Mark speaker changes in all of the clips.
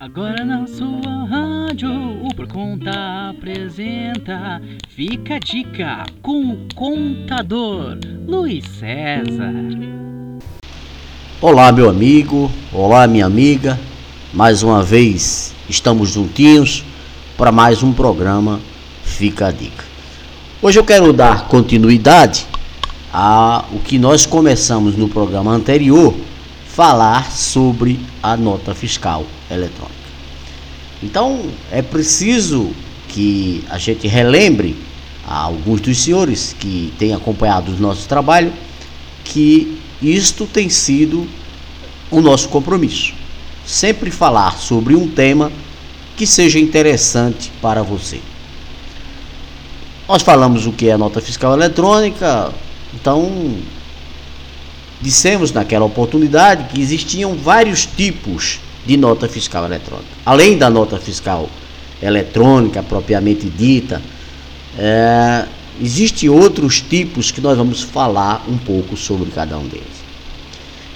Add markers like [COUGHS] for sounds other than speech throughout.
Speaker 1: Agora na sua rádio, o Por Conta apresenta Fica a Dica com o contador Luiz César.
Speaker 2: Olá, meu amigo, olá, minha amiga. Mais uma vez estamos juntinhos para mais um programa Fica a Dica. Hoje eu quero dar continuidade a o que nós começamos no programa anterior, falar sobre a nota fiscal eletrônica. Então, é preciso que a gente relembre a alguns dos senhores que têm acompanhado o nosso trabalho que isto tem sido o nosso compromisso. Sempre falar sobre um tema que seja interessante para você. Nós falamos o que é a nota fiscal eletrônica, então dissemos naquela oportunidade que existiam vários tipos de nota fiscal eletrônica. Além da nota fiscal eletrônica propriamente dita, é, existem outros tipos que nós vamos falar um pouco sobre cada um deles.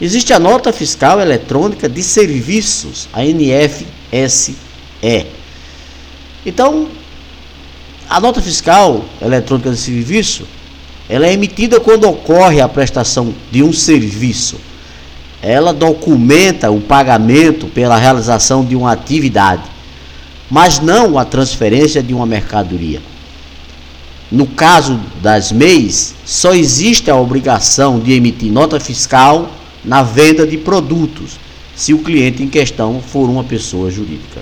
Speaker 2: Existe a nota fiscal eletrônica de serviços, a NFSE. Então, a nota fiscal eletrônica de serviço, ela é emitida quando ocorre a prestação de um serviço ela documenta o pagamento pela realização de uma atividade, mas não a transferência de uma mercadoria. No caso das MEIs, só existe a obrigação de emitir nota fiscal na venda de produtos, se o cliente em questão for uma pessoa jurídica.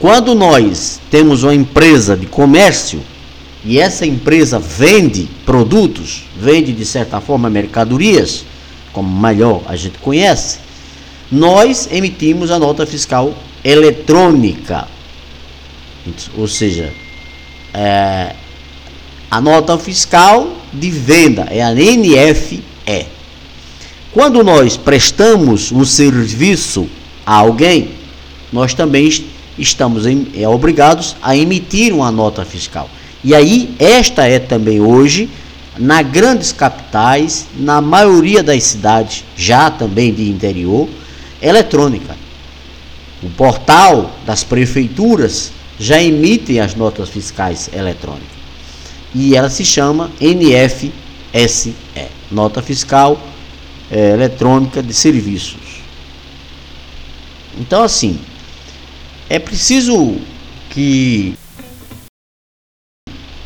Speaker 2: Quando nós temos uma empresa de comércio e essa empresa vende produtos, vende de certa forma mercadorias, como melhor a gente conhece, nós emitimos a nota fiscal eletrônica. Ou seja, é, a nota fiscal de venda é a NFE. Quando nós prestamos um serviço a alguém, nós também estamos em, é, obrigados a emitir uma nota fiscal. E aí, esta é também hoje nas grandes capitais, na maioria das cidades, já também de interior, eletrônica. O portal das prefeituras já emite as notas fiscais eletrônicas. E ela se chama NFSE, Nota Fiscal é, Eletrônica de Serviços. Então, assim, é preciso que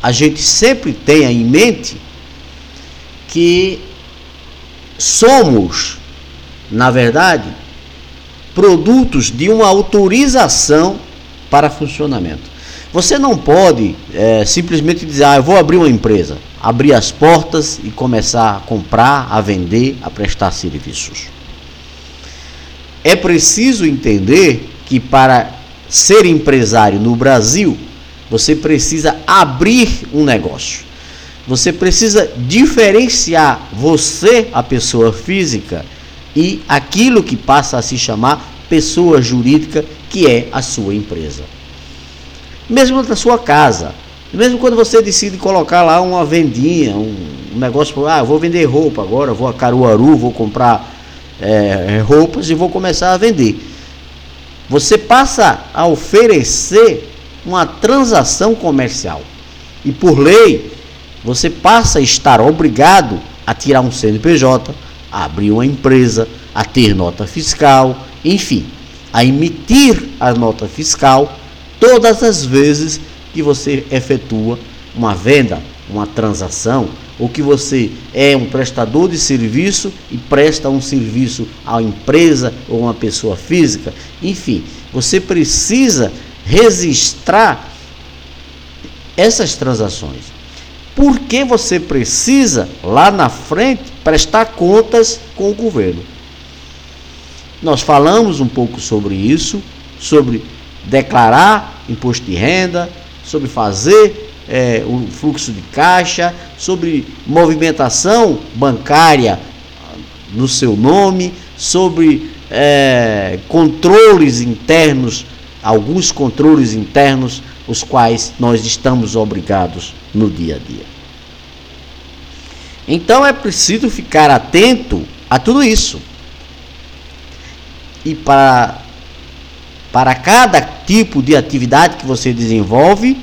Speaker 2: a gente sempre tenha em mente que somos, na verdade, produtos de uma autorização para funcionamento. Você não pode é, simplesmente dizer, ah, eu vou abrir uma empresa, abrir as portas e começar a comprar, a vender, a prestar serviços. É preciso entender que para ser empresário no Brasil, você precisa abrir um negócio. Você precisa diferenciar você, a pessoa física, e aquilo que passa a se chamar pessoa jurídica, que é a sua empresa. Mesmo na sua casa, mesmo quando você decide colocar lá uma vendinha, um, negócio, ah, vou vender roupa agora, vou a Caruaru, vou comprar é, roupas e vou começar a vender. Você passa a oferecer uma transação comercial. E por lei, você passa a estar obrigado a tirar um CNPJ, a abrir uma empresa, a ter nota fiscal, enfim, a emitir a nota fiscal todas as vezes que você efetua uma venda, uma transação, ou que você é um prestador de serviço e presta um serviço à empresa ou uma pessoa física, enfim, você precisa registrar essas transações porque você precisa, lá na frente, prestar contas com o governo. Nós falamos um pouco sobre isso, sobre declarar imposto de renda, sobre fazer é, o fluxo de caixa, sobre movimentação bancária no seu nome, sobre é, controles internos, alguns controles internos os quais nós estamos obrigados no dia a dia. Então é preciso ficar atento a tudo isso. E para Para cada tipo de atividade que você desenvolve,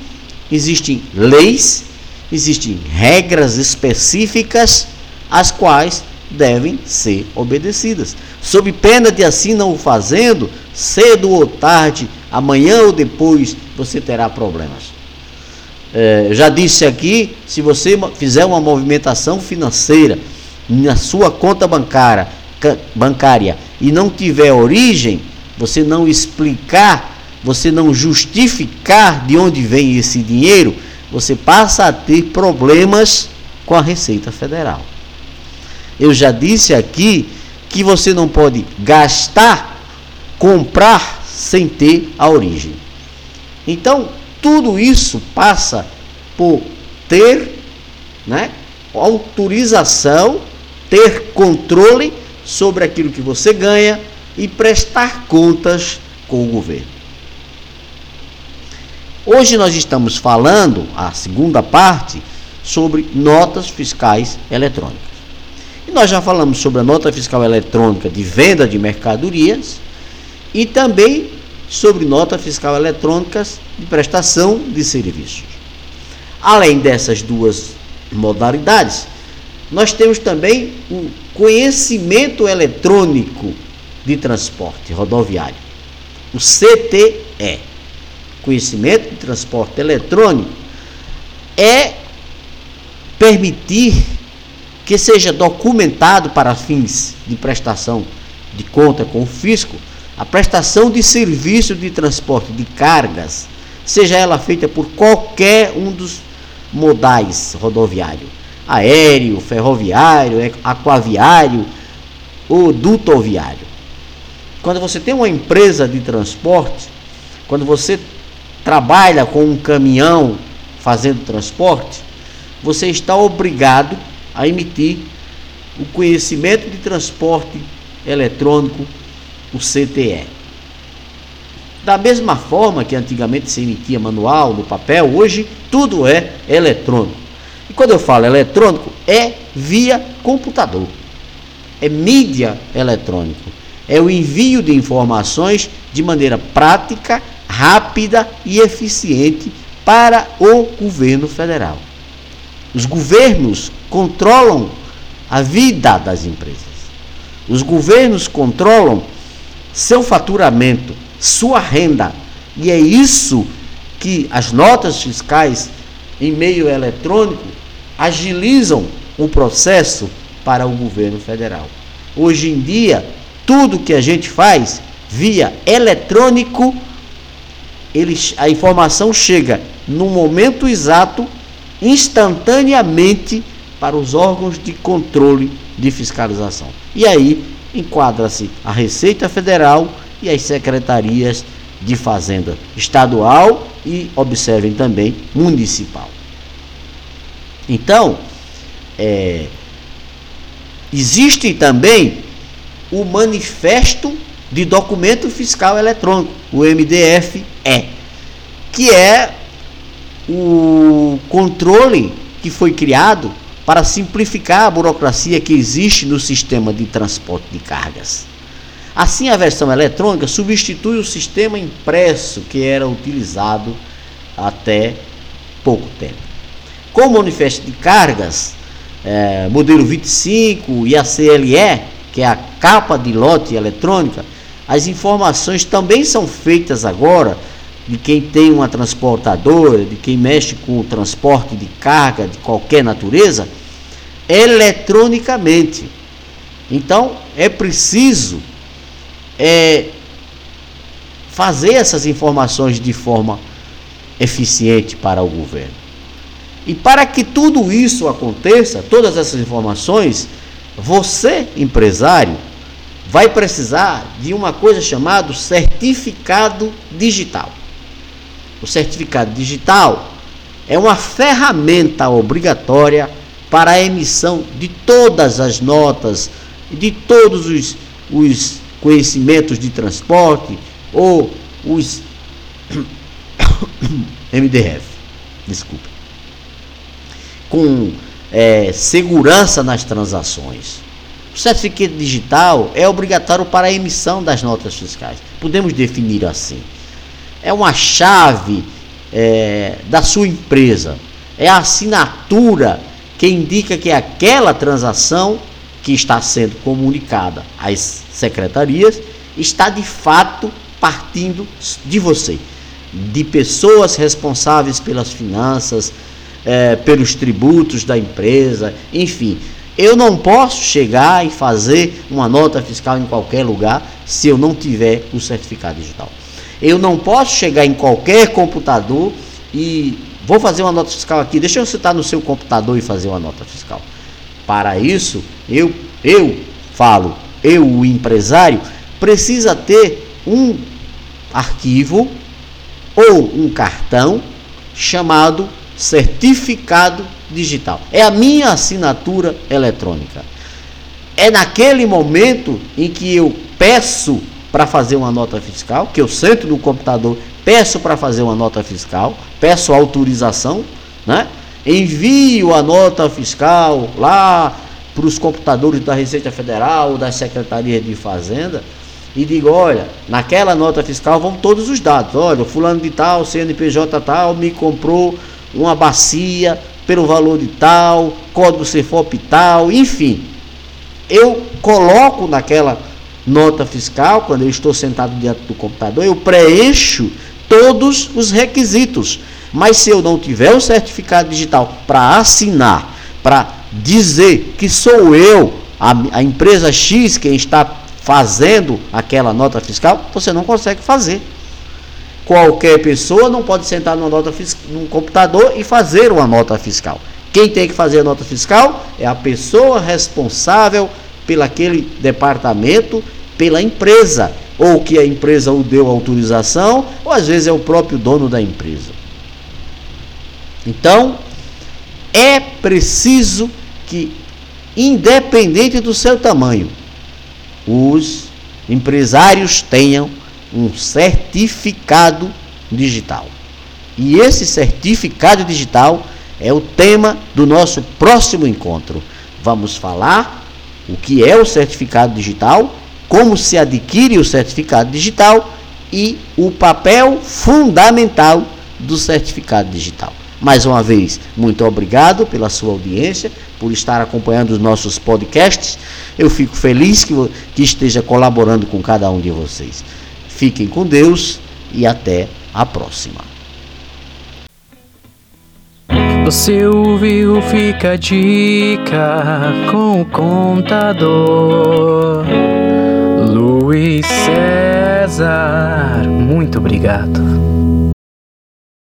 Speaker 2: existem leis, existem regras específicas, as quais devem ser obedecidas. Sob pena de assim não o fazendo, cedo ou tarde, amanhã ou depois, você terá problemas. É, já disse aqui, se você fizer uma movimentação financeira na sua conta bancária, bancária e não tiver origem, você não explicar, você não justificar de onde vem esse dinheiro, você passa a ter problemas com a Receita Federal. Eu já disse aqui que você não pode gastar, comprar sem ter a origem. Então, tudo isso passa por ter né, autorização, ter controle sobre aquilo que você ganha e prestar contas com o governo. Hoje nós estamos falando, a segunda parte, sobre notas fiscais eletrônicas. E nós já falamos sobre a nota fiscal eletrônica de venda de mercadorias e também sobre nota fiscal eletrônicas de prestação de serviços. Além dessas duas modalidades, nós temos também o conhecimento eletrônico de transporte rodoviário, o CTE. Conhecimento de transporte eletrônico é permitir que seja documentado para fins de prestação de conta com o fisco a prestação de serviço de transporte de cargas, seja ela feita por qualquer um dos modais rodoviário, aéreo, ferroviário, aquaviário ou dutoviário. Quando você tem uma empresa de transporte, quando você trabalha com um caminhão fazendo transporte, você está obrigado a emitir o conhecimento de transporte eletrônico o CTE. Da mesma forma que antigamente se emitia manual no papel, hoje tudo é eletrônico. E quando eu falo eletrônico, é via computador. É mídia eletrônico. É o envio de informações de maneira prática, rápida e eficiente para o governo federal. Os governos controlam a vida das empresas. Os governos controlam seu faturamento, sua renda. E é isso que as notas fiscais em meio eletrônico agilizam o processo para o governo federal. Hoje em dia, tudo que a gente faz via eletrônico, eles, a informação chega no momento exato, instantaneamente, para os órgãos de controle de fiscalização. E aí enquadra-se a Receita Federal e as secretarias de Fazenda estadual e, observem também, municipal. Então, é, existe também o Manifesto de Documento Fiscal Eletrônico, o MDFE, que é o controle que foi criado para simplificar a burocracia que existe no sistema de transporte de cargas. Assim, a versão eletrônica substitui o sistema impresso que era utilizado até pouco tempo. Com o manifesto de cargas, é, modelo 25 e a CLE, que é a capa de lote eletrônica, as informações também são feitas agora de quem tem uma transportadora, de quem mexe com o transporte de carga de qualquer natureza, eletronicamente. Então é preciso é, fazer essas informações de forma eficiente para o governo. E para que tudo isso aconteça, todas essas informações, você, empresário, vai precisar de uma coisa chamada certificado digital. O certificado digital é uma ferramenta obrigatória para a emissão de todas as notas, de todos os, os conhecimentos de transporte ou os [COUGHS] MDF, desculpa, com é, segurança nas transações. O certificado digital é obrigatório para a emissão das notas fiscais. Podemos definir assim. É uma chave é, da sua empresa. É a assinatura que indica que aquela transação que está sendo comunicada às secretarias está de fato partindo de você, de pessoas responsáveis pelas finanças, é, pelos tributos da empresa, enfim. Eu não posso chegar e fazer uma nota fiscal em qualquer lugar se eu não tiver o certificado digital. Eu não posso chegar em qualquer computador e vou fazer uma nota fiscal aqui. Deixa eu citar no seu computador e fazer uma nota fiscal. Para isso, eu, eu falo, eu, o empresário, precisa ter um arquivo ou um cartão chamado certificado digital. É a minha assinatura eletrônica. É naquele momento em que eu peço para fazer uma nota fiscal, que eu sento no computador, peço para fazer uma nota fiscal, peço autorização, né? envio a nota fiscal lá para os computadores da Receita Federal, das Secretarias de Fazenda, e digo, olha, naquela nota fiscal vão todos os dados. Olha, o fulano de tal, CNPJ tal, me comprou uma bacia pelo valor de tal, código CFOP tal, enfim. Eu coloco naquela nota fiscal, quando eu estou sentado diante do computador, eu preencho todos os requisitos mas se eu não tiver o certificado digital para assinar, para dizer que sou eu, a, a, empresa X, quem está fazendo aquela nota fiscal, você não consegue fazer. Qualquer pessoa não pode sentar numa nota num computador e fazer uma nota fiscal. Quem tem que fazer a nota fiscal é a pessoa responsável pelaquele departamento, pela empresa, ou que a empresa o deu autorização, ou às vezes é o próprio dono da empresa. Então, é preciso que, independente do seu tamanho, os empresários tenham um certificado digital. E esse certificado digital é o tema do nosso próximo encontro. Vamos falar o que é o certificado digital, como se adquire o certificado digital e o papel fundamental do certificado digital. Mais uma vez, muito obrigado pela sua audiência, por estar acompanhando os nossos podcasts. Eu fico feliz que, que esteja colaborando com cada um de vocês. Fiquem com Deus e até a próxima.
Speaker 1: Você ouviu Fica a Dica com o contador Luiz César. Muito obrigado.